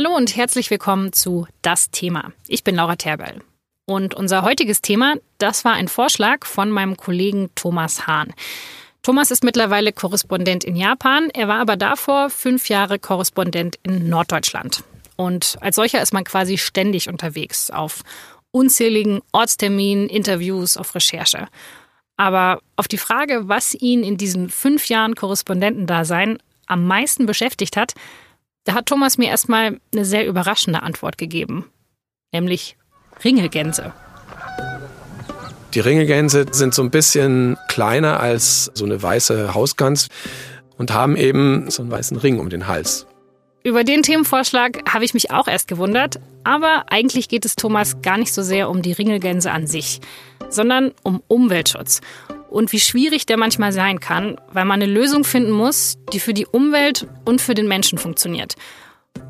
Hallo und herzlich willkommen zu Das Thema. Ich bin Laura Terbell. Und unser heutiges Thema, das war ein Vorschlag von meinem Kollegen Thomas Hahn. Thomas ist mittlerweile Korrespondent in Japan. Er war aber davor fünf Jahre Korrespondent in Norddeutschland. Und als solcher ist man quasi ständig unterwegs auf unzähligen Ortsterminen, Interviews, auf Recherche. Aber auf die Frage, was ihn in diesen fünf Jahren Korrespondentendasein am meisten beschäftigt hat, da hat Thomas mir erstmal eine sehr überraschende Antwort gegeben. Nämlich Ringelgänse. Die Ringelgänse sind so ein bisschen kleiner als so eine weiße Hausgans und haben eben so einen weißen Ring um den Hals. Über den Themenvorschlag habe ich mich auch erst gewundert, aber eigentlich geht es Thomas gar nicht so sehr um die Ringelgänse an sich, sondern um Umweltschutz und wie schwierig der manchmal sein kann, weil man eine Lösung finden muss, die für die Umwelt und für den Menschen funktioniert.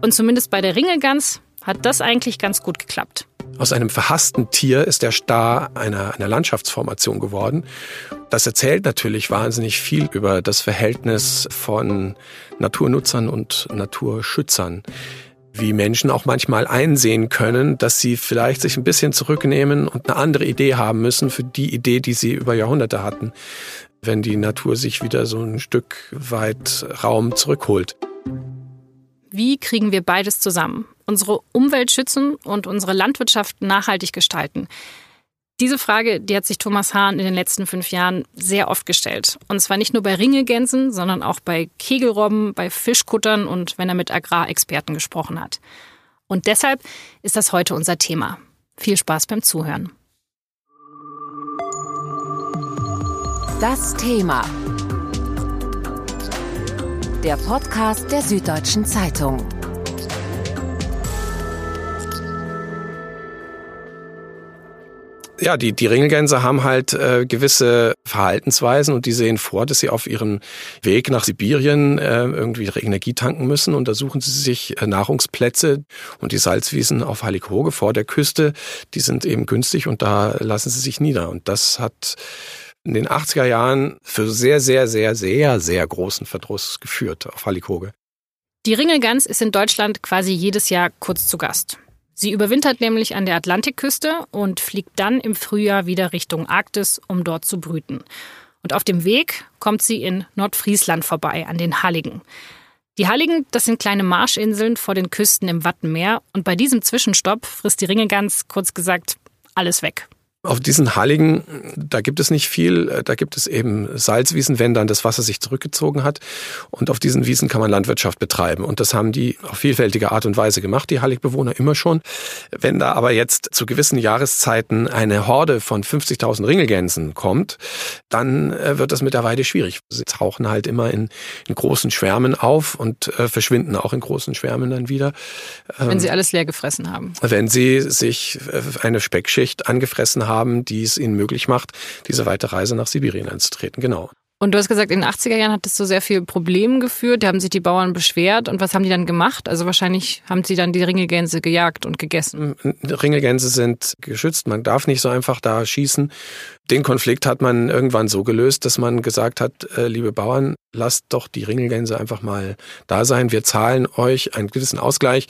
Und zumindest bei der Ringelgans hat das eigentlich ganz gut geklappt. Aus einem verhassten Tier ist der Star einer, einer Landschaftsformation geworden. Das erzählt natürlich wahnsinnig viel über das Verhältnis von Naturnutzern und Naturschützern wie Menschen auch manchmal einsehen können, dass sie vielleicht sich ein bisschen zurücknehmen und eine andere Idee haben müssen für die Idee, die sie über Jahrhunderte hatten, wenn die Natur sich wieder so ein Stück weit Raum zurückholt. Wie kriegen wir beides zusammen? Unsere Umwelt schützen und unsere Landwirtschaft nachhaltig gestalten. Diese Frage, die hat sich Thomas Hahn in den letzten fünf Jahren sehr oft gestellt. Und zwar nicht nur bei Ringelgänsen, sondern auch bei Kegelrobben, bei Fischkuttern und wenn er mit Agrarexperten gesprochen hat. Und deshalb ist das heute unser Thema. Viel Spaß beim Zuhören. Das Thema. Der Podcast der Süddeutschen Zeitung. Ja, die, die Ringelgänse haben halt äh, gewisse Verhaltensweisen und die sehen vor, dass sie auf ihrem Weg nach Sibirien äh, irgendwie Energie tanken müssen und da suchen sie sich äh, Nahrungsplätze und die Salzwiesen auf Heilighoge vor der Küste, die sind eben günstig und da lassen sie sich nieder und das hat in den 80er Jahren für sehr, sehr, sehr, sehr, sehr großen Verdruss geführt auf Heilighoge. Die Ringelgans ist in Deutschland quasi jedes Jahr kurz zu Gast. Sie überwintert nämlich an der Atlantikküste und fliegt dann im Frühjahr wieder Richtung Arktis, um dort zu brüten. Und auf dem Weg kommt sie in Nordfriesland vorbei, an den Halligen. Die Halligen, das sind kleine Marschinseln vor den Küsten im Wattenmeer. Und bei diesem Zwischenstopp frisst die Ringegans, kurz gesagt, alles weg. Auf diesen Halligen, da gibt es nicht viel. Da gibt es eben Salzwiesen, wenn dann das Wasser sich zurückgezogen hat. Und auf diesen Wiesen kann man Landwirtschaft betreiben. Und das haben die auf vielfältige Art und Weise gemacht, die Halligbewohner immer schon. Wenn da aber jetzt zu gewissen Jahreszeiten eine Horde von 50.000 Ringelgänsen kommt, dann äh, wird das mit der Weide schwierig. Sie tauchen halt immer in, in großen Schwärmen auf und äh, verschwinden auch in großen Schwärmen dann wieder. Wenn sie ähm, alles leer gefressen haben. Wenn sie sich äh, eine Speckschicht angefressen haben haben, die es ihnen möglich macht, diese weite Reise nach Sibirien anzutreten. Genau. Und du hast gesagt, in den 80er Jahren hat das zu sehr viel Problemen geführt. Da haben sich die Bauern beschwert. Und was haben die dann gemacht? Also wahrscheinlich haben sie dann die Ringelgänse gejagt und gegessen. Ringelgänse sind geschützt. Man darf nicht so einfach da schießen. Den Konflikt hat man irgendwann so gelöst, dass man gesagt hat, äh, liebe Bauern, lasst doch die Ringelgänse einfach mal da sein. Wir zahlen euch einen gewissen Ausgleich,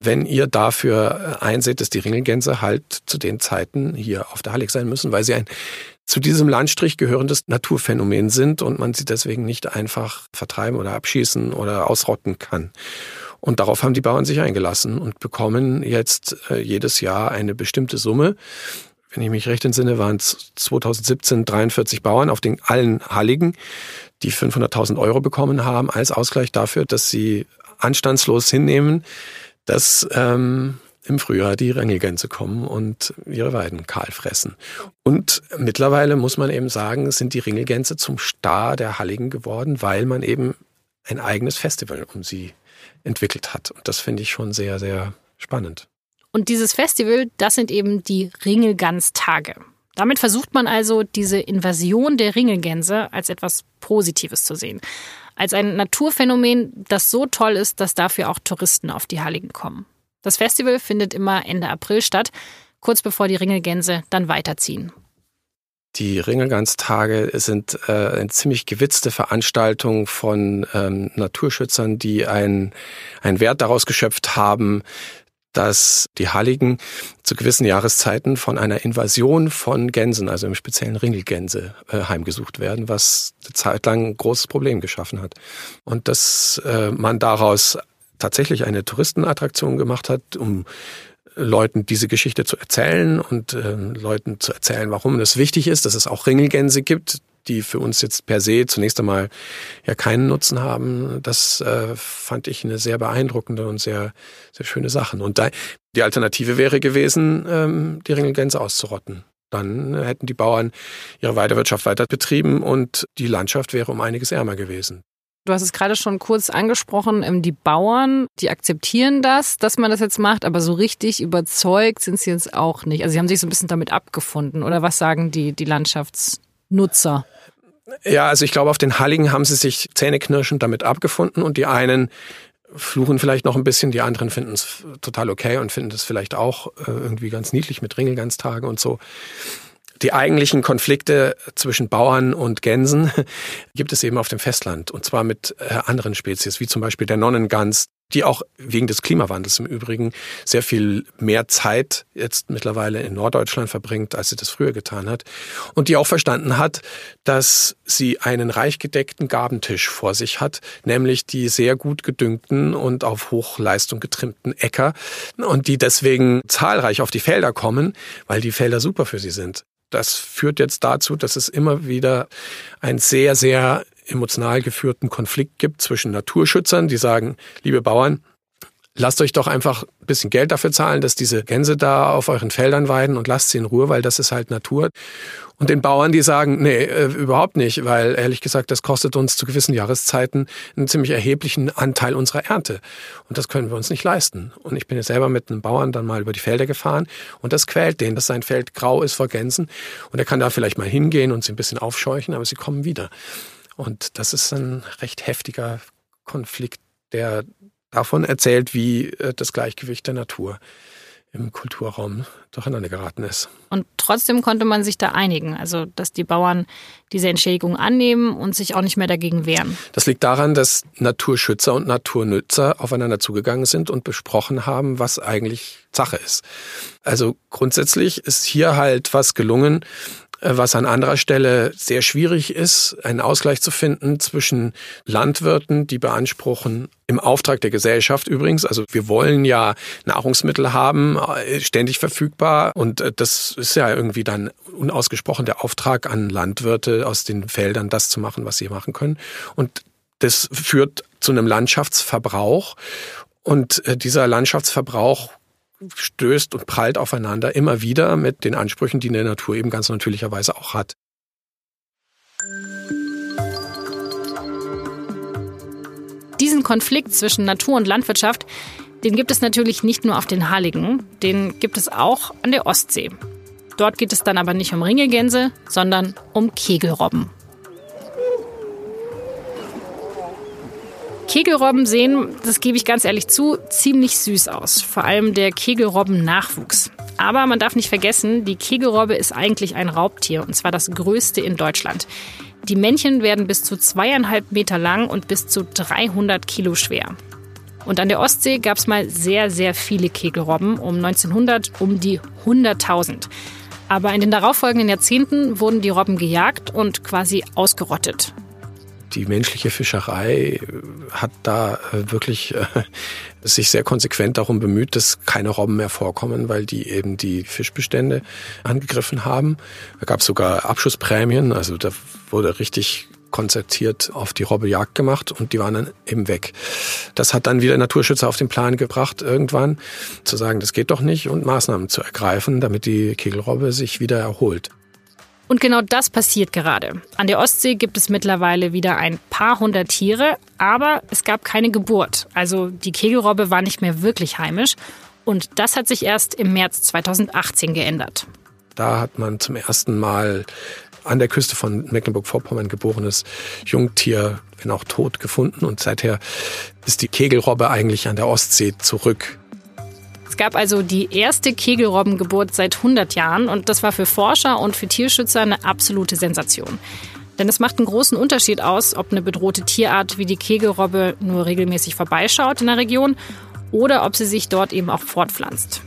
wenn ihr dafür einseht, dass die Ringelgänse halt zu den Zeiten hier auf der Hallig sein müssen, weil sie ein zu diesem Landstrich gehörendes Naturphänomen sind und man sie deswegen nicht einfach vertreiben oder abschießen oder ausrotten kann. Und darauf haben die Bauern sich eingelassen und bekommen jetzt äh, jedes Jahr eine bestimmte Summe. Wenn ich mich recht entsinne, waren es 2017 43 Bauern auf den allen Halligen, die 500.000 Euro bekommen haben als Ausgleich dafür, dass sie anstandslos hinnehmen, dass ähm, im Frühjahr die Rängelgänse kommen und ihre Weiden kahl fressen. Und mittlerweile muss man eben sagen, sind die Ringelgänse zum Star der Halligen geworden, weil man eben ein eigenes Festival um sie entwickelt hat. Und das finde ich schon sehr, sehr spannend. Und dieses Festival, das sind eben die Ringelgans-Tage. Damit versucht man also, diese Invasion der Ringelgänse als etwas Positives zu sehen. Als ein Naturphänomen, das so toll ist, dass dafür auch Touristen auf die Halligen kommen. Das Festival findet immer Ende April statt, kurz bevor die Ringelgänse dann weiterziehen. Die Ringelganstage sind äh, eine ziemlich gewitzte Veranstaltung von ähm, Naturschützern, die einen, einen Wert daraus geschöpft haben, dass die Halligen zu gewissen Jahreszeiten von einer Invasion von Gänsen, also im speziellen Ringelgänse, äh, heimgesucht werden, was eine Zeit lang ein großes Problem geschaffen hat. Und dass äh, man daraus tatsächlich eine Touristenattraktion gemacht hat, um Leuten diese Geschichte zu erzählen und äh, Leuten zu erzählen, warum es wichtig ist, dass es auch Ringelgänse gibt, die für uns jetzt per se zunächst einmal ja keinen Nutzen haben. Das äh, fand ich eine sehr beeindruckende und sehr, sehr schöne Sache. Und da, die Alternative wäre gewesen, ähm, die Ringelgänse auszurotten. Dann hätten die Bauern ihre Weiterwirtschaft weiter betrieben und die Landschaft wäre um einiges ärmer gewesen. Du hast es gerade schon kurz angesprochen, ähm, die Bauern, die akzeptieren das, dass man das jetzt macht, aber so richtig überzeugt sind sie jetzt auch nicht. Also sie haben sich so ein bisschen damit abgefunden. Oder was sagen die, die Landschaftsnutzer? Ja, also ich glaube, auf den Halligen haben sie sich zähneknirschend damit abgefunden und die einen fluchen vielleicht noch ein bisschen, die anderen finden es total okay und finden es vielleicht auch äh, irgendwie ganz niedlich mit Ringelganztagen und so. Die eigentlichen Konflikte zwischen Bauern und Gänsen gibt es eben auf dem Festland und zwar mit äh, anderen Spezies, wie zum Beispiel der Nonnengans, die auch wegen des Klimawandels im Übrigen sehr viel mehr Zeit jetzt mittlerweile in Norddeutschland verbringt, als sie das früher getan hat. Und die auch verstanden hat, dass sie einen reich gedeckten Gabentisch vor sich hat, nämlich die sehr gut gedüngten und auf Hochleistung getrimmten Äcker und die deswegen zahlreich auf die Felder kommen, weil die Felder super für sie sind. Das führt jetzt dazu, dass es immer wieder ein sehr, sehr emotional geführten Konflikt gibt zwischen Naturschützern, die sagen, liebe Bauern, lasst euch doch einfach ein bisschen Geld dafür zahlen, dass diese Gänse da auf euren Feldern weiden und lasst sie in Ruhe, weil das ist halt Natur. Und den Bauern, die sagen, nee, äh, überhaupt nicht, weil ehrlich gesagt, das kostet uns zu gewissen Jahreszeiten einen ziemlich erheblichen Anteil unserer Ernte. Und das können wir uns nicht leisten. Und ich bin jetzt selber mit einem Bauern dann mal über die Felder gefahren und das quält den, dass sein Feld grau ist vor Gänsen. Und er kann da vielleicht mal hingehen und sie ein bisschen aufscheuchen, aber sie kommen wieder. Und das ist ein recht heftiger Konflikt, der davon erzählt, wie äh, das Gleichgewicht der Natur im Kulturraum durcheinander geraten ist. Und trotzdem konnte man sich da einigen, also dass die Bauern diese Entschädigung annehmen und sich auch nicht mehr dagegen wehren. Das liegt daran, dass Naturschützer und Naturnützer aufeinander zugegangen sind und besprochen haben, was eigentlich Sache ist. Also grundsätzlich ist hier halt was gelungen, was an anderer Stelle sehr schwierig ist, einen Ausgleich zu finden zwischen Landwirten, die beanspruchen, im Auftrag der Gesellschaft übrigens, also wir wollen ja Nahrungsmittel haben, äh, ständig verfügbar und äh, das ist ja irgendwie dann unausgesprochen der Auftrag an Landwirte aus den Feldern, das zu machen, was sie machen können. Und das führt zu einem Landschaftsverbrauch und dieser Landschaftsverbrauch stößt und prallt aufeinander immer wieder mit den Ansprüchen, die eine Natur eben ganz natürlicherweise auch hat. Diesen Konflikt zwischen Natur und Landwirtschaft, den gibt es natürlich nicht nur auf den Halligen, den gibt es auch an der Ostsee. Dort geht es dann aber nicht um Ringegänse, sondern um Kegelrobben. Kegelrobben sehen, das gebe ich ganz ehrlich zu, ziemlich süß aus. Vor allem der Kegelrobben-Nachwuchs. Aber man darf nicht vergessen, die Kegelrobbe ist eigentlich ein Raubtier und zwar das größte in Deutschland. Die Männchen werden bis zu zweieinhalb Meter lang und bis zu 300 Kilo schwer. Und an der Ostsee gab es mal sehr, sehr viele Kegelrobben, um 1900 um die 100.000. Aber in den darauffolgenden Jahrzehnten wurden die Robben gejagt und quasi ausgerottet die menschliche Fischerei hat da äh, wirklich äh, sich sehr konsequent darum bemüht, dass keine Robben mehr vorkommen, weil die eben die Fischbestände angegriffen haben. Da gab es sogar Abschussprämien, also da wurde richtig konzertiert auf die Robbe Jagd gemacht und die waren dann eben weg. Das hat dann wieder Naturschützer auf den Plan gebracht, irgendwann zu sagen, das geht doch nicht und Maßnahmen zu ergreifen, damit die Kegelrobbe sich wieder erholt. Und genau das passiert gerade. An der Ostsee gibt es mittlerweile wieder ein paar hundert Tiere, aber es gab keine Geburt. Also die Kegelrobbe war nicht mehr wirklich heimisch. Und das hat sich erst im März 2018 geändert. Da hat man zum ersten Mal an der Küste von Mecklenburg-Vorpommern geborenes Jungtier, wenn auch tot, gefunden. Und seither ist die Kegelrobbe eigentlich an der Ostsee zurück gab also die erste Kegelrobbengeburt seit 100 Jahren und das war für Forscher und für Tierschützer eine absolute Sensation. Denn es macht einen großen Unterschied aus, ob eine bedrohte Tierart wie die Kegelrobbe nur regelmäßig vorbeischaut in der Region oder ob sie sich dort eben auch fortpflanzt.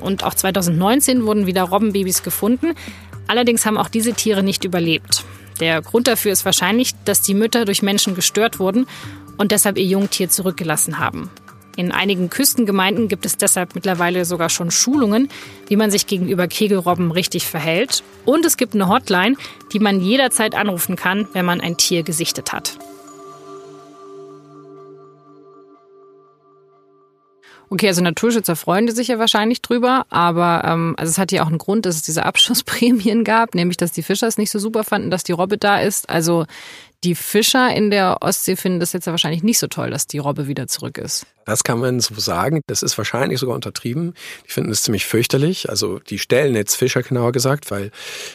Und auch 2019 wurden wieder Robbenbabys gefunden. Allerdings haben auch diese Tiere nicht überlebt. Der Grund dafür ist wahrscheinlich, dass die Mütter durch Menschen gestört wurden und deshalb ihr Jungtier zurückgelassen haben. In einigen Küstengemeinden gibt es deshalb mittlerweile sogar schon Schulungen, wie man sich gegenüber Kegelrobben richtig verhält. Und es gibt eine Hotline, die man jederzeit anrufen kann, wenn man ein Tier gesichtet hat. Okay, also Naturschützer freuen sich ja wahrscheinlich drüber, aber ähm, also es hat ja auch einen Grund, dass es diese Abschussprämien gab, nämlich dass die Fischer es nicht so super fanden, dass die Robbe da ist. Also die Fischer in der Ostsee finden das jetzt ja wahrscheinlich nicht so toll, dass die Robbe wieder zurück ist. Das kann man so sagen. Das ist wahrscheinlich sogar untertrieben. Die finden es ziemlich fürchterlich. Also die Stellnetzfischer genauer gesagt, weil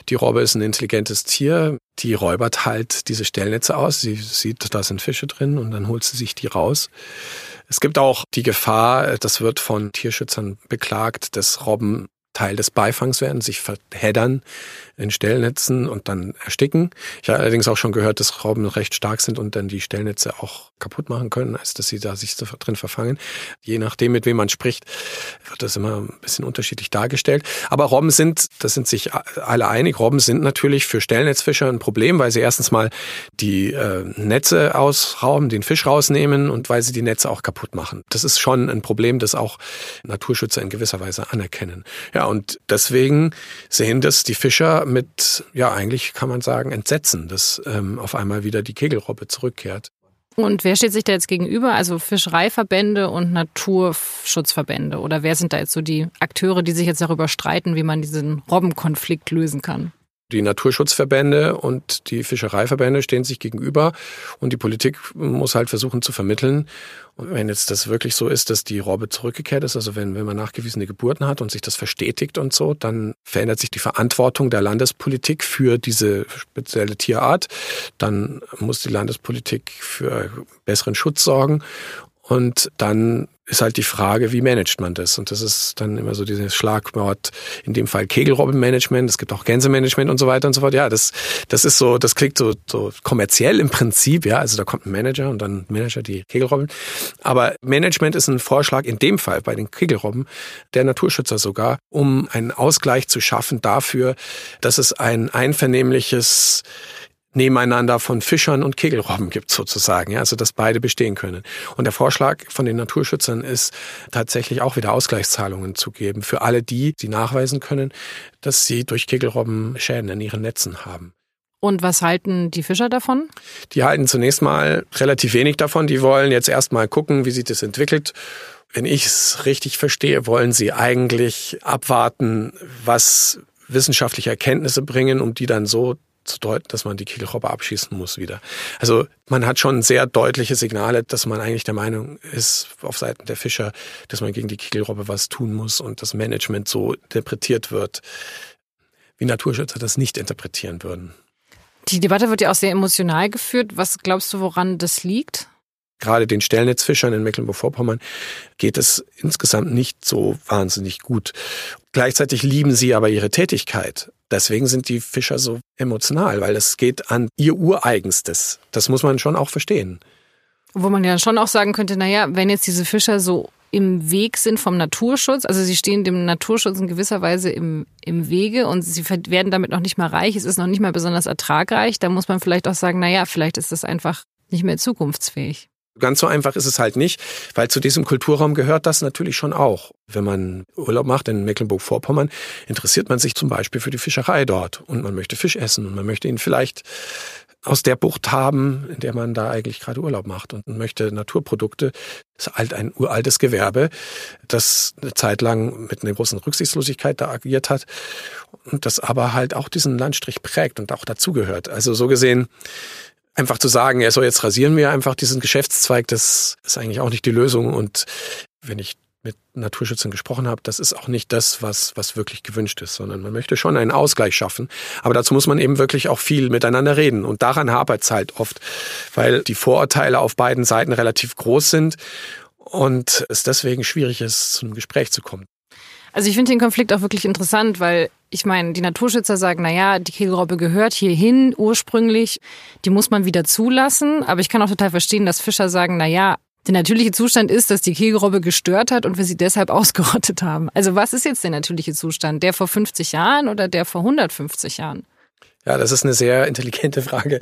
die Robbe ist ein intelligentes Tier. Die räubert halt diese Stellnetze aus. Sie sieht, da sind Fische drin und dann holt sie sich die raus. Es gibt auch die Gefahr, das wird von Tierschützern beklagt, dass Robben Teil des Beifangs werden, sich verheddern in Stellnetzen und dann ersticken. Ich habe allerdings auch schon gehört, dass Rauben recht stark sind und dann die Stellnetze auch kaputt machen können, als dass sie da sich drin verfangen. Je nachdem, mit wem man spricht, wird das immer ein bisschen unterschiedlich dargestellt. Aber Robben sind, das sind sich alle einig, Robben sind natürlich für Stellnetzfischer ein Problem, weil sie erstens mal die äh, Netze ausrauben, den Fisch rausnehmen und weil sie die Netze auch kaputt machen. Das ist schon ein Problem, das auch Naturschützer in gewisser Weise anerkennen. Ja, und deswegen sehen das die Fischer mit, ja, eigentlich kann man sagen, Entsetzen, dass ähm, auf einmal wieder die Kegelrobbe zurückkehrt. Und wer steht sich da jetzt gegenüber? Also Fischereiverbände und Naturschutzverbände? Oder wer sind da jetzt so die Akteure, die sich jetzt darüber streiten, wie man diesen Robbenkonflikt lösen kann? Die Naturschutzverbände und die Fischereiverbände stehen sich gegenüber und die Politik muss halt versuchen zu vermitteln. Und wenn jetzt das wirklich so ist, dass die Robbe zurückgekehrt ist, also wenn, wenn man nachgewiesene Geburten hat und sich das verstetigt und so, dann verändert sich die Verantwortung der Landespolitik für diese spezielle Tierart. Dann muss die Landespolitik für besseren Schutz sorgen und dann ist halt die Frage, wie managt man das? Und das ist dann immer so dieses Schlagwort, in dem Fall Kegelrobbenmanagement, es gibt auch Gänsemanagement und so weiter und so fort. Ja, das, das ist so, das klingt so, so kommerziell im Prinzip, ja. Also da kommt ein Manager und dann Manager die Kegelrobben. Aber Management ist ein Vorschlag in dem Fall bei den Kegelrobben der Naturschützer sogar, um einen Ausgleich zu schaffen dafür, dass es ein einvernehmliches Nebeneinander von Fischern und Kegelrobben gibt sozusagen, ja, also dass beide bestehen können. Und der Vorschlag von den Naturschützern ist tatsächlich auch wieder Ausgleichszahlungen zu geben für alle die, die nachweisen können, dass sie durch Kegelrobben Schäden in ihren Netzen haben. Und was halten die Fischer davon? Die halten zunächst mal relativ wenig davon. Die wollen jetzt erstmal gucken, wie sich das entwickelt. Wenn ich es richtig verstehe, wollen sie eigentlich abwarten, was wissenschaftliche Erkenntnisse bringen, um die dann so zu deuten, dass man die Kegelrobbe abschießen muss wieder. Also man hat schon sehr deutliche Signale, dass man eigentlich der Meinung ist auf Seiten der Fischer, dass man gegen die Kegelrobbe was tun muss und das Management so interpretiert wird, wie Naturschützer das nicht interpretieren würden. Die Debatte wird ja auch sehr emotional geführt. Was glaubst du, woran das liegt? Gerade den Stellnetzfischern in Mecklenburg-Vorpommern geht es insgesamt nicht so wahnsinnig gut. Gleichzeitig lieben sie aber ihre Tätigkeit. Deswegen sind die Fischer so emotional, weil es geht an ihr Ureigenstes. Das muss man schon auch verstehen. Wo man ja schon auch sagen könnte, naja, wenn jetzt diese Fischer so im Weg sind vom Naturschutz, also sie stehen dem Naturschutz in gewisser Weise im, im Wege und sie werden damit noch nicht mal reich, es ist noch nicht mal besonders ertragreich, da muss man vielleicht auch sagen, naja, vielleicht ist das einfach nicht mehr zukunftsfähig. Ganz so einfach ist es halt nicht, weil zu diesem Kulturraum gehört das natürlich schon auch. Wenn man Urlaub macht in Mecklenburg-Vorpommern, interessiert man sich zum Beispiel für die Fischerei dort und man möchte Fisch essen und man möchte ihn vielleicht aus der Bucht haben, in der man da eigentlich gerade Urlaub macht und möchte Naturprodukte. Das ist halt ein uraltes Gewerbe, das eine Zeit lang mit einer großen Rücksichtslosigkeit da agiert hat und das aber halt auch diesen Landstrich prägt und auch dazugehört. Also so gesehen einfach zu sagen, ja, so jetzt rasieren wir einfach diesen Geschäftszweig, das ist eigentlich auch nicht die Lösung. Und wenn ich mit Naturschützern gesprochen habe, das ist auch nicht das, was, was wirklich gewünscht ist, sondern man möchte schon einen Ausgleich schaffen. Aber dazu muss man eben wirklich auch viel miteinander reden. Und daran hapert es halt oft, weil die Vorurteile auf beiden Seiten relativ groß sind und es deswegen schwierig ist, zum Gespräch zu kommen. Also ich finde den Konflikt auch wirklich interessant, weil ich meine, die Naturschützer sagen, na ja, die Kegelrobbe gehört hierhin ursprünglich, die muss man wieder zulassen. Aber ich kann auch total verstehen, dass Fischer sagen, na ja, der natürliche Zustand ist, dass die Kegelrobbe gestört hat und wir sie deshalb ausgerottet haben. Also was ist jetzt der natürliche Zustand? Der vor 50 Jahren oder der vor 150 Jahren? Ja, das ist eine sehr intelligente Frage.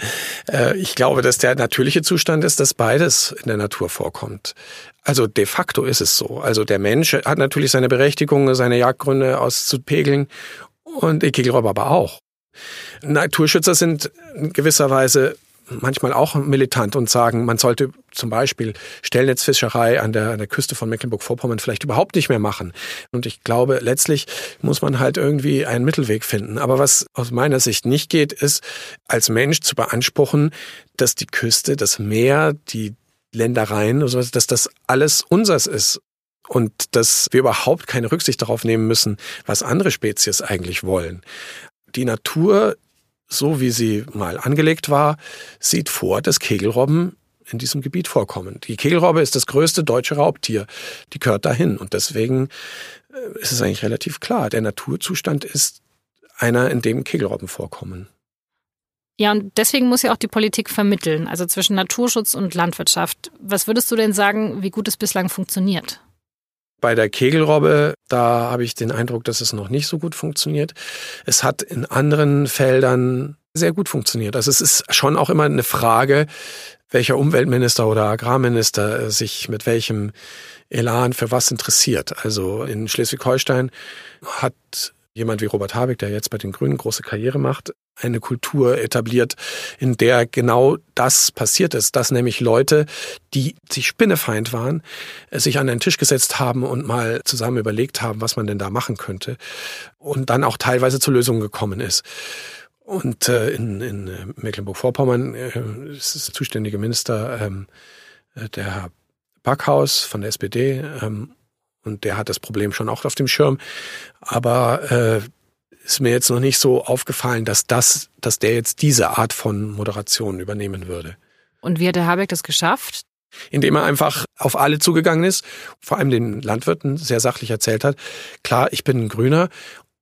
Äh, ich glaube, dass der natürliche Zustand ist, dass beides in der Natur vorkommt. Also de facto ist es so. Also der Mensch hat natürlich seine Berechtigung, seine Jagdgründe auszupegeln und Kegelräuber aber auch. Naturschützer sind in gewisser Weise manchmal auch militant und sagen, man sollte zum Beispiel Stellnetzfischerei an der, an der Küste von Mecklenburg-Vorpommern vielleicht überhaupt nicht mehr machen. Und ich glaube, letztlich muss man halt irgendwie einen Mittelweg finden. Aber was aus meiner Sicht nicht geht, ist, als Mensch zu beanspruchen, dass die Küste, das Meer, die Ländereien, dass das alles unseres ist und dass wir überhaupt keine Rücksicht darauf nehmen müssen, was andere Spezies eigentlich wollen. Die Natur so wie sie mal angelegt war, sieht vor, dass Kegelrobben in diesem Gebiet vorkommen. Die Kegelrobbe ist das größte deutsche Raubtier. Die gehört dahin. Und deswegen äh, ist es eigentlich relativ klar. Der Naturzustand ist einer, in dem Kegelrobben vorkommen. Ja, und deswegen muss ja auch die Politik vermitteln, also zwischen Naturschutz und Landwirtschaft. Was würdest du denn sagen, wie gut es bislang funktioniert? Bei der Kegelrobbe, da habe ich den Eindruck, dass es noch nicht so gut funktioniert. Es hat in anderen Feldern sehr gut funktioniert. Also es ist schon auch immer eine Frage, welcher Umweltminister oder Agrarminister sich mit welchem Elan für was interessiert. Also in Schleswig-Holstein hat jemand wie Robert Habeck, der jetzt bei den Grünen große Karriere macht, eine Kultur etabliert, in der genau das passiert ist, dass nämlich Leute, die sich Spinnefeind waren, sich an einen Tisch gesetzt haben und mal zusammen überlegt haben, was man denn da machen könnte und dann auch teilweise zu Lösungen gekommen ist. Und äh, in, in Mecklenburg-Vorpommern äh, ist das zuständige Minister ähm, äh, der Herr Backhaus von der SPD ähm, und der hat das Problem schon auch auf dem Schirm. Aber äh, ist mir jetzt noch nicht so aufgefallen, dass das, dass der jetzt diese Art von Moderation übernehmen würde. Und wie hat der Habeck das geschafft? Indem er einfach auf alle zugegangen ist, vor allem den Landwirten sehr sachlich erzählt hat. Klar, ich bin ein Grüner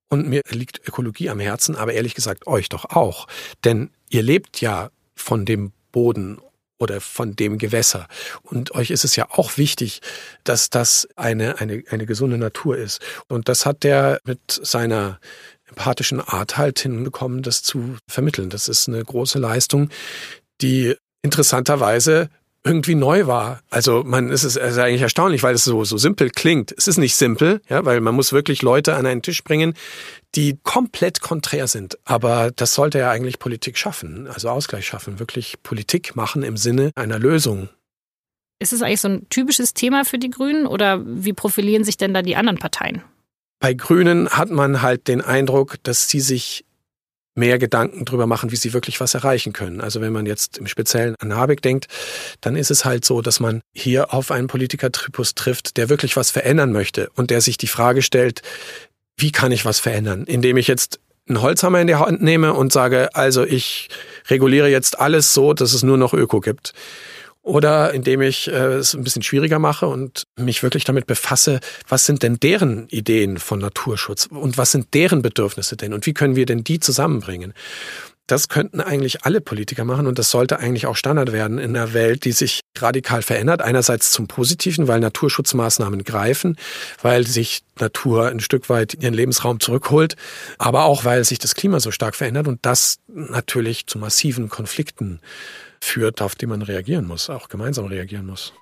und mir liegt Ökologie am Herzen, aber ehrlich gesagt euch doch auch. Denn ihr lebt ja von dem Boden oder von dem Gewässer. Und euch ist es ja auch wichtig, dass das eine, eine, eine gesunde Natur ist. Und das hat der mit seiner empathischen Art halt hinbekommen, das zu vermitteln. Das ist eine große Leistung, die interessanterweise irgendwie neu war. Also man ist es ist eigentlich erstaunlich, weil es so so simpel klingt. Es ist nicht simpel, ja, weil man muss wirklich Leute an einen Tisch bringen, die komplett konträr sind. Aber das sollte ja eigentlich Politik schaffen, also Ausgleich schaffen, wirklich Politik machen im Sinne einer Lösung. Ist es eigentlich so ein typisches Thema für die Grünen oder wie profilieren sich denn da die anderen Parteien? Bei Grünen hat man halt den Eindruck, dass sie sich mehr Gedanken drüber machen, wie sie wirklich was erreichen können. Also wenn man jetzt im Speziellen an Habeck denkt, dann ist es halt so, dass man hier auf einen Politikertripus trifft, der wirklich was verändern möchte und der sich die Frage stellt, wie kann ich was verändern? Indem ich jetzt einen Holzhammer in die Hand nehme und sage, also ich reguliere jetzt alles so, dass es nur noch Öko gibt oder indem ich äh, es ein bisschen schwieriger mache und mich wirklich damit befasse, was sind denn deren Ideen von Naturschutz und was sind deren Bedürfnisse denn und wie können wir denn die zusammenbringen? Das könnten eigentlich alle Politiker machen und das sollte eigentlich auch Standard werden in einer Welt, die sich radikal verändert. Einerseits zum Positiven, weil Naturschutzmaßnahmen greifen, weil sich Natur ein Stück weit ihren Lebensraum zurückholt, aber auch weil sich das Klima so stark verändert und das natürlich zu massiven Konflikten führt, auf die man reagieren muss, auch gemeinsam reagieren muss.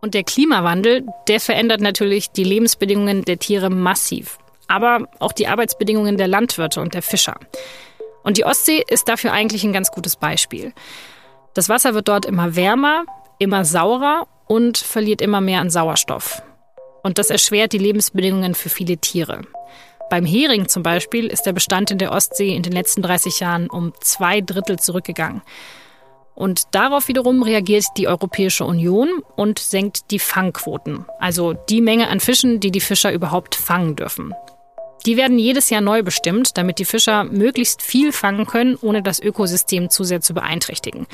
Und der Klimawandel, der verändert natürlich die Lebensbedingungen der Tiere massiv, aber auch die Arbeitsbedingungen der Landwirte und der Fischer. Und die Ostsee ist dafür eigentlich ein ganz gutes Beispiel. Das Wasser wird dort immer wärmer, immer saurer und verliert immer mehr an Sauerstoff. Und das erschwert die Lebensbedingungen für viele Tiere. Beim Hering zum Beispiel ist der Bestand in der Ostsee in den letzten 30 Jahren um zwei Drittel zurückgegangen. Und darauf wiederum reagiert die Europäische Union und senkt die Fangquoten, also die Menge an Fischen, die die Fischer überhaupt fangen dürfen. Die werden jedes Jahr neu bestimmt, damit die Fischer möglichst viel fangen können, ohne das Ökosystem zu sehr zu beeinträchtigen.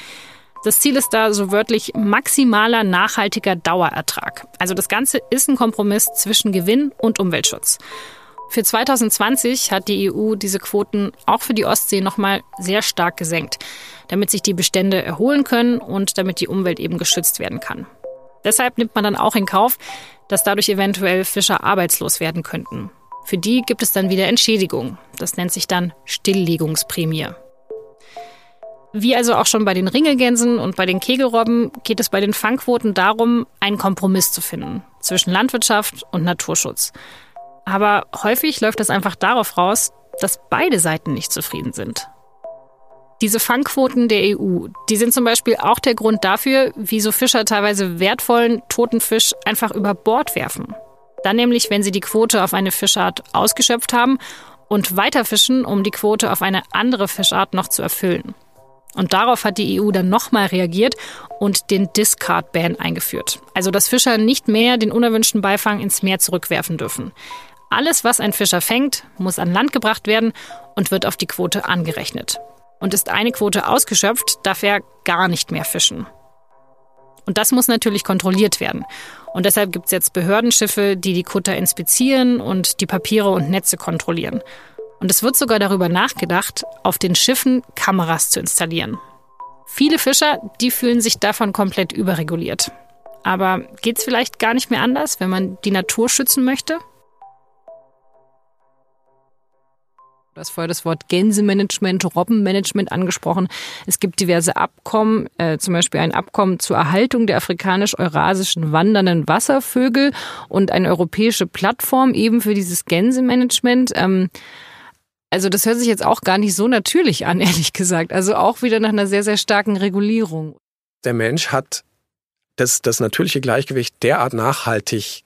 Das Ziel ist da so wörtlich maximaler nachhaltiger Dauerertrag. Also das Ganze ist ein Kompromiss zwischen Gewinn und Umweltschutz. Für 2020 hat die EU diese Quoten auch für die Ostsee nochmal sehr stark gesenkt, damit sich die Bestände erholen können und damit die Umwelt eben geschützt werden kann. Deshalb nimmt man dann auch in Kauf, dass dadurch eventuell Fischer arbeitslos werden könnten. Für die gibt es dann wieder Entschädigung. Das nennt sich dann Stilllegungsprämie. Wie also auch schon bei den Ringelgänsen und bei den Kegelrobben geht es bei den Fangquoten darum, einen Kompromiss zu finden zwischen Landwirtschaft und Naturschutz. Aber häufig läuft es einfach darauf raus, dass beide Seiten nicht zufrieden sind. Diese Fangquoten der EU, die sind zum Beispiel auch der Grund dafür, wieso Fischer teilweise wertvollen toten Fisch einfach über Bord werfen. Dann nämlich, wenn sie die Quote auf eine Fischart ausgeschöpft haben und weiterfischen, um die Quote auf eine andere Fischart noch zu erfüllen. Und darauf hat die EU dann nochmal reagiert und den Discard Ban eingeführt. Also dass Fischer nicht mehr den unerwünschten Beifang ins Meer zurückwerfen dürfen. Alles, was ein Fischer fängt, muss an Land gebracht werden und wird auf die Quote angerechnet. Und ist eine Quote ausgeschöpft, darf er gar nicht mehr fischen. Und das muss natürlich kontrolliert werden. Und deshalb gibt es jetzt Behördenschiffe, die die Kutter inspizieren und die Papiere und Netze kontrollieren. Und es wird sogar darüber nachgedacht, auf den Schiffen Kameras zu installieren. Viele Fischer, die fühlen sich davon komplett überreguliert. Aber geht es vielleicht gar nicht mehr anders, wenn man die Natur schützen möchte? Du hast vorher das Wort Gänsemanagement, Robbenmanagement angesprochen. Es gibt diverse Abkommen, äh, zum Beispiel ein Abkommen zur Erhaltung der afrikanisch-eurasischen wandernden Wasservögel und eine europäische Plattform eben für dieses Gänsemanagement. Ähm, also das hört sich jetzt auch gar nicht so natürlich an, ehrlich gesagt. Also auch wieder nach einer sehr, sehr starken Regulierung. Der Mensch hat das, das natürliche Gleichgewicht derart nachhaltig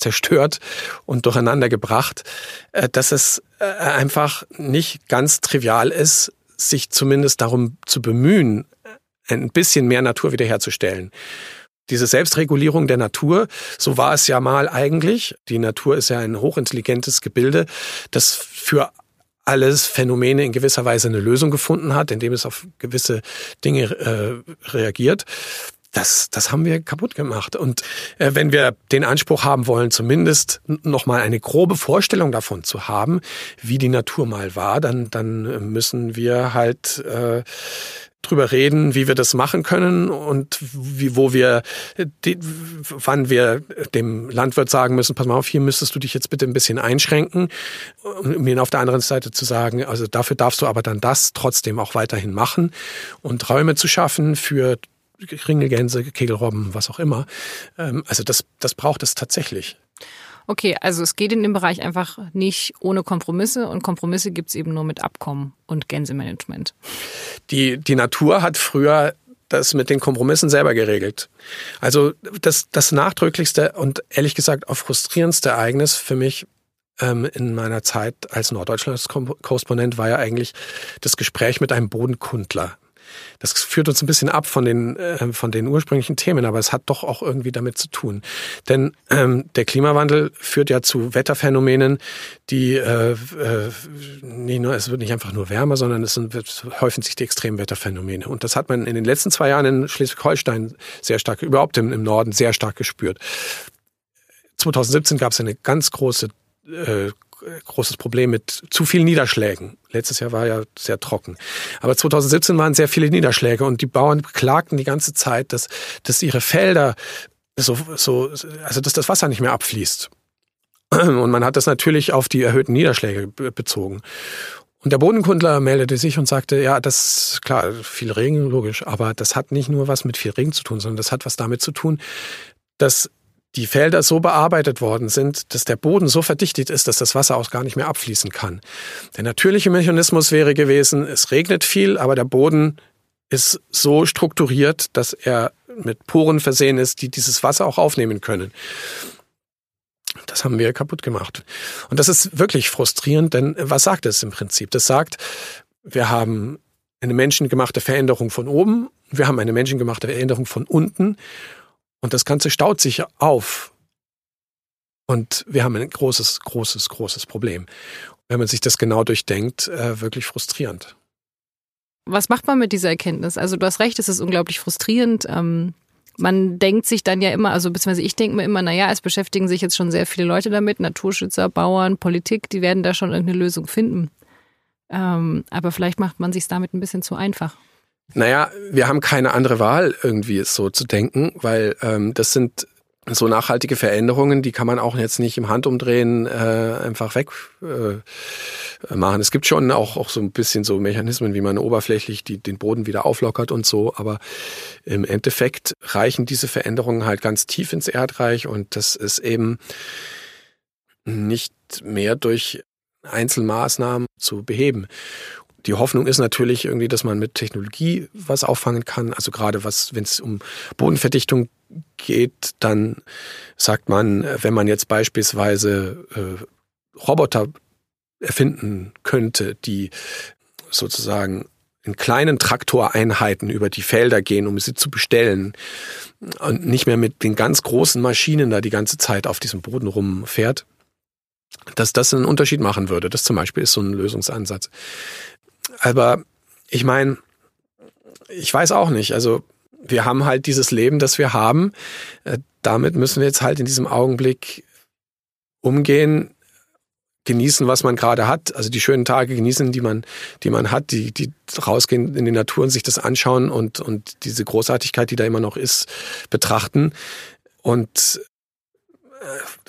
zerstört und durcheinander gebracht, äh, dass es äh, einfach nicht ganz trivial ist, sich zumindest darum zu bemühen, ein bisschen mehr Natur wiederherzustellen. Diese Selbstregulierung der Natur, so war es ja mal eigentlich. Die Natur ist ja ein hochintelligentes Gebilde, das für alles Phänomene in gewisser Weise eine Lösung gefunden hat, indem es auf gewisse Dinge äh, reagiert das, das haben wir kaputt gemacht. Und äh, wenn wir den Anspruch haben wollen, zumindest noch mal eine grobe Vorstellung davon zu haben, wie die Natur mal war, dann, dann müssen wir halt äh, drüber reden, wie wir das machen können und wie, wo wir, die, wann wir dem Landwirt sagen müssen, pass mal auf, hier müsstest du dich jetzt bitte ein bisschen einschränken, um ihn auf der anderen Seite zu sagen, also dafür darfst du aber dann das trotzdem auch weiterhin machen und Räume zu schaffen für Ringelgänse, Kegelrobben, was auch immer. Ähm, also das, das braucht es tatsächlich. Okay, also es geht in dem Bereich einfach nicht ohne Kompromisse und Kompromisse gibt es eben nur mit Abkommen und Gänsemanagement. Die, die Natur hat früher das mit den Kompromissen selber geregelt. Also das, das nachdrücklichste und ehrlich gesagt auch frustrierendste Ereignis für mich ähm, in meiner Zeit als Norddeutschlands-Korrespondent war ja eigentlich das Gespräch mit einem Bodenkundler. Das führt uns ein bisschen ab von den, äh, von den ursprünglichen Themen, aber es hat doch auch irgendwie damit zu tun. Denn ähm, der Klimawandel führt ja zu Wetterphänomenen, die äh, äh, nicht nur, es wird nicht einfach nur wärmer, sondern es sind, häufen sich die Extremwetterphänomene. Und das hat man in den letzten zwei Jahren in Schleswig-Holstein sehr stark, überhaupt im, im Norden sehr stark gespürt. 2017 gab es eine ganz große äh, großes Problem mit zu vielen Niederschlägen. Letztes Jahr war ja sehr trocken. Aber 2017 waren sehr viele Niederschläge und die Bauern klagten die ganze Zeit, dass, dass ihre Felder so, so, also dass das Wasser nicht mehr abfließt. Und man hat das natürlich auf die erhöhten Niederschläge bezogen. Und der Bodenkundler meldete sich und sagte, ja, das, klar, viel Regen, logisch, aber das hat nicht nur was mit viel Regen zu tun, sondern das hat was damit zu tun, dass die Felder so bearbeitet worden sind, dass der Boden so verdichtet ist, dass das Wasser auch gar nicht mehr abfließen kann. Der natürliche Mechanismus wäre gewesen, es regnet viel, aber der Boden ist so strukturiert, dass er mit Poren versehen ist, die dieses Wasser auch aufnehmen können. Das haben wir kaputt gemacht. Und das ist wirklich frustrierend, denn was sagt es im Prinzip? Das sagt, wir haben eine menschengemachte Veränderung von oben, wir haben eine menschengemachte Veränderung von unten und das Ganze staut sich auf. Und wir haben ein großes, großes, großes Problem. Wenn man sich das genau durchdenkt, äh, wirklich frustrierend. was macht man mit dieser Erkenntnis? Also du hast recht, es ist unglaublich frustrierend. Ähm, man denkt sich dann ja immer, also beziehungsweise ich denke mir immer, naja, es beschäftigen sich jetzt schon sehr viele Leute damit, Naturschützer, Bauern, Politik, die werden da schon irgendeine Lösung finden. Ähm, aber vielleicht macht man sich damit ein bisschen zu einfach. Naja, wir haben keine andere Wahl, irgendwie es so zu denken, weil ähm, das sind so nachhaltige Veränderungen, die kann man auch jetzt nicht im Handumdrehen äh, einfach weg äh, machen. Es gibt schon auch, auch so ein bisschen so Mechanismen, wie man oberflächlich die, den Boden wieder auflockert und so, aber im Endeffekt reichen diese Veränderungen halt ganz tief ins Erdreich und das ist eben nicht mehr durch Einzelmaßnahmen zu beheben. Die Hoffnung ist natürlich irgendwie, dass man mit Technologie was auffangen kann. Also gerade was, wenn es um Bodenverdichtung geht, dann sagt man, wenn man jetzt beispielsweise äh, Roboter erfinden könnte, die sozusagen in kleinen Traktoreinheiten über die Felder gehen, um sie zu bestellen und nicht mehr mit den ganz großen Maschinen da die ganze Zeit auf diesem Boden rumfährt, dass das einen Unterschied machen würde. Das zum Beispiel ist so ein Lösungsansatz. Aber ich meine, ich weiß auch nicht. Also wir haben halt dieses Leben, das wir haben. Äh, damit müssen wir jetzt halt in diesem Augenblick umgehen, genießen, was man gerade hat, also die schönen Tage genießen, die man, die man hat, die, die rausgehen in die Natur und sich das anschauen und, und diese Großartigkeit, die da immer noch ist, betrachten. Und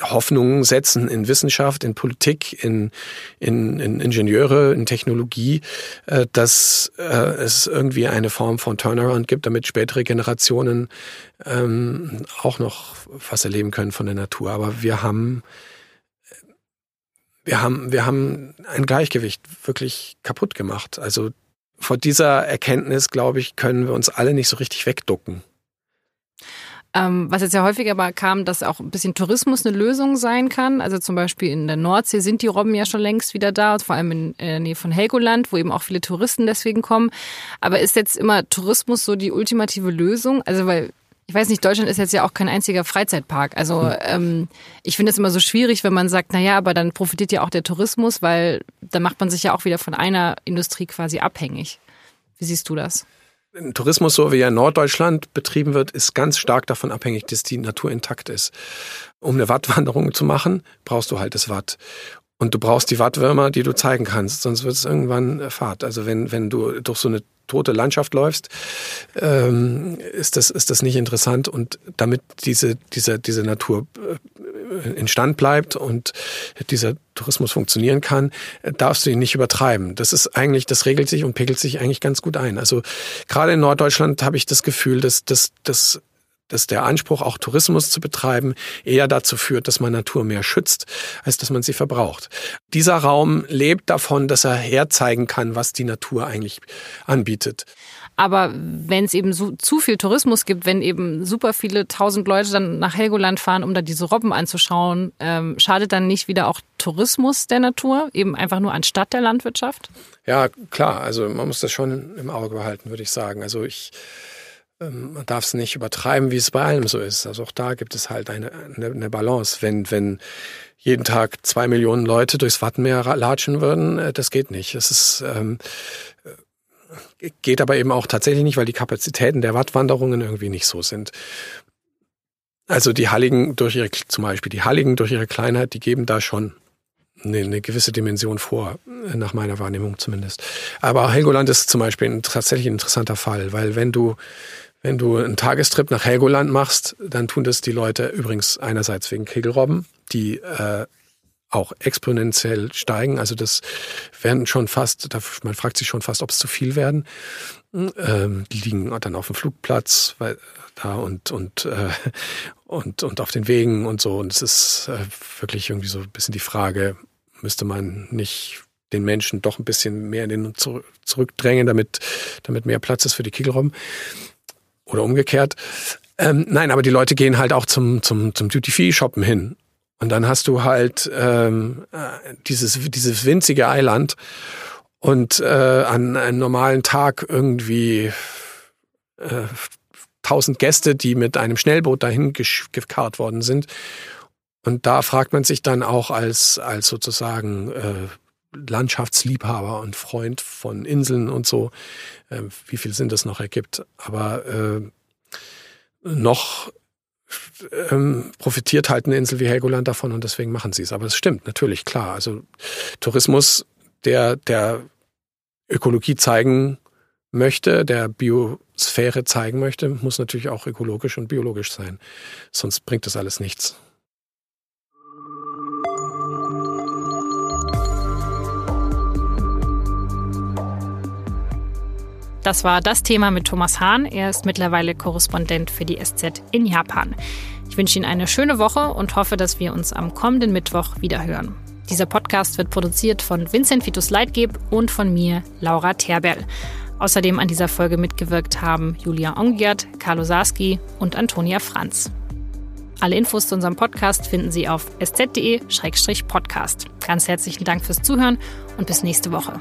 Hoffnungen setzen in Wissenschaft, in Politik, in, in, in Ingenieure, in Technologie, äh, dass äh, es irgendwie eine Form von Turnaround gibt, damit spätere Generationen ähm, auch noch was erleben können von der Natur. Aber wir haben wir haben, wir haben ein Gleichgewicht wirklich kaputt gemacht. Also vor dieser Erkenntnis, glaube ich, können wir uns alle nicht so richtig wegducken. Ähm, was jetzt ja häufiger mal kam, dass auch ein bisschen Tourismus eine Lösung sein kann. Also zum Beispiel in der Nordsee sind die Robben ja schon längst wieder da, vor allem in, der Nähe von Helgoland, wo eben auch viele Touristen deswegen kommen. Aber ist jetzt immer Tourismus so die ultimative Lösung? Also weil ich weiß nicht, Deutschland ist jetzt ja auch kein einziger Freizeitpark. Also hm. ähm, ich finde es immer so schwierig, wenn man sagt, na ja, aber dann profitiert ja auch der Tourismus, weil dann macht man sich ja auch wieder von einer Industrie quasi abhängig. Wie siehst du das? Tourismus, so wie er in Norddeutschland betrieben wird, ist ganz stark davon abhängig, dass die Natur intakt ist. Um eine Wattwanderung zu machen, brauchst du halt das Watt. Und du brauchst die Wattwürmer, die du zeigen kannst, sonst wird es irgendwann Fahrt. Also wenn, wenn du durch so eine tote Landschaft läufst, ähm, ist, das, ist das nicht interessant. Und damit diese, diese, diese Natur äh, in Stand bleibt und dieser Tourismus funktionieren kann, darfst du ihn nicht übertreiben. Das ist eigentlich, das regelt sich und pegelt sich eigentlich ganz gut ein. Also gerade in Norddeutschland habe ich das Gefühl, dass, dass, dass dass der Anspruch, auch Tourismus zu betreiben, eher dazu führt, dass man Natur mehr schützt, als dass man sie verbraucht. Dieser Raum lebt davon, dass er herzeigen kann, was die Natur eigentlich anbietet. Aber wenn es eben so, zu viel Tourismus gibt, wenn eben super viele tausend Leute dann nach Helgoland fahren, um da diese Robben anzuschauen, ähm, schadet dann nicht wieder auch Tourismus der Natur, eben einfach nur anstatt der Landwirtschaft? Ja, klar. Also man muss das schon im Auge behalten, würde ich sagen. Also ich ähm, man darf es nicht übertreiben, wie es bei allem so ist. Also auch da gibt es halt eine, eine, eine Balance. Wenn, wenn jeden Tag zwei Millionen Leute durchs Wattenmeer latschen würden, äh, das geht nicht. Es ist, ähm, äh, geht aber eben auch tatsächlich nicht, weil die Kapazitäten der Wattwanderungen irgendwie nicht so sind. Also die Halligen durch ihre, zum Beispiel die Halligen durch ihre Kleinheit, die geben da schon eine, eine gewisse Dimension vor, äh, nach meiner Wahrnehmung zumindest. Aber Helgoland ist zum Beispiel ein, tatsächlich ein interessanter Fall, weil wenn du wenn du einen Tagestrip nach Helgoland machst, dann tun das die Leute übrigens einerseits wegen Kegelrobben, die äh, auch exponentiell steigen. Also das werden schon fast, man fragt sich schon fast, ob es zu viel werden. Ähm, die liegen dann auf dem Flugplatz weil, da und und äh, und und auf den Wegen und so. Und es ist äh, wirklich irgendwie so ein bisschen die Frage, müsste man nicht den Menschen doch ein bisschen mehr in den zurückdrängen, damit damit mehr Platz ist für die Kegelrobben. Oder umgekehrt. Ähm, nein, aber die Leute gehen halt auch zum, zum, zum Duty-Free-Shoppen hin. Und dann hast du halt ähm, äh, dieses, dieses winzige Eiland und äh, an einem normalen Tag irgendwie äh, Gäste, die mit einem Schnellboot dahin gekarrt worden sind. Und da fragt man sich dann auch als, als sozusagen äh, Landschaftsliebhaber und Freund von Inseln und so, äh, wie viel Sinn das noch ergibt. Aber äh, noch ähm, profitiert halt eine Insel wie Helgoland davon und deswegen machen sie es. Aber es stimmt, natürlich, klar. Also Tourismus, der, der Ökologie zeigen möchte, der Biosphäre zeigen möchte, muss natürlich auch ökologisch und biologisch sein. Sonst bringt das alles nichts. Das war das Thema mit Thomas Hahn. Er ist mittlerweile Korrespondent für die SZ in Japan. Ich wünsche Ihnen eine schöne Woche und hoffe, dass wir uns am kommenden Mittwoch wieder hören. Dieser Podcast wird produziert von Vincent Vitus Leitgeb und von mir, Laura Terberl. Außerdem an dieser Folge mitgewirkt haben Julia Ongiert, Carlo Sarski und Antonia Franz. Alle Infos zu unserem Podcast finden Sie auf sz.de-podcast. Ganz herzlichen Dank fürs Zuhören und bis nächste Woche.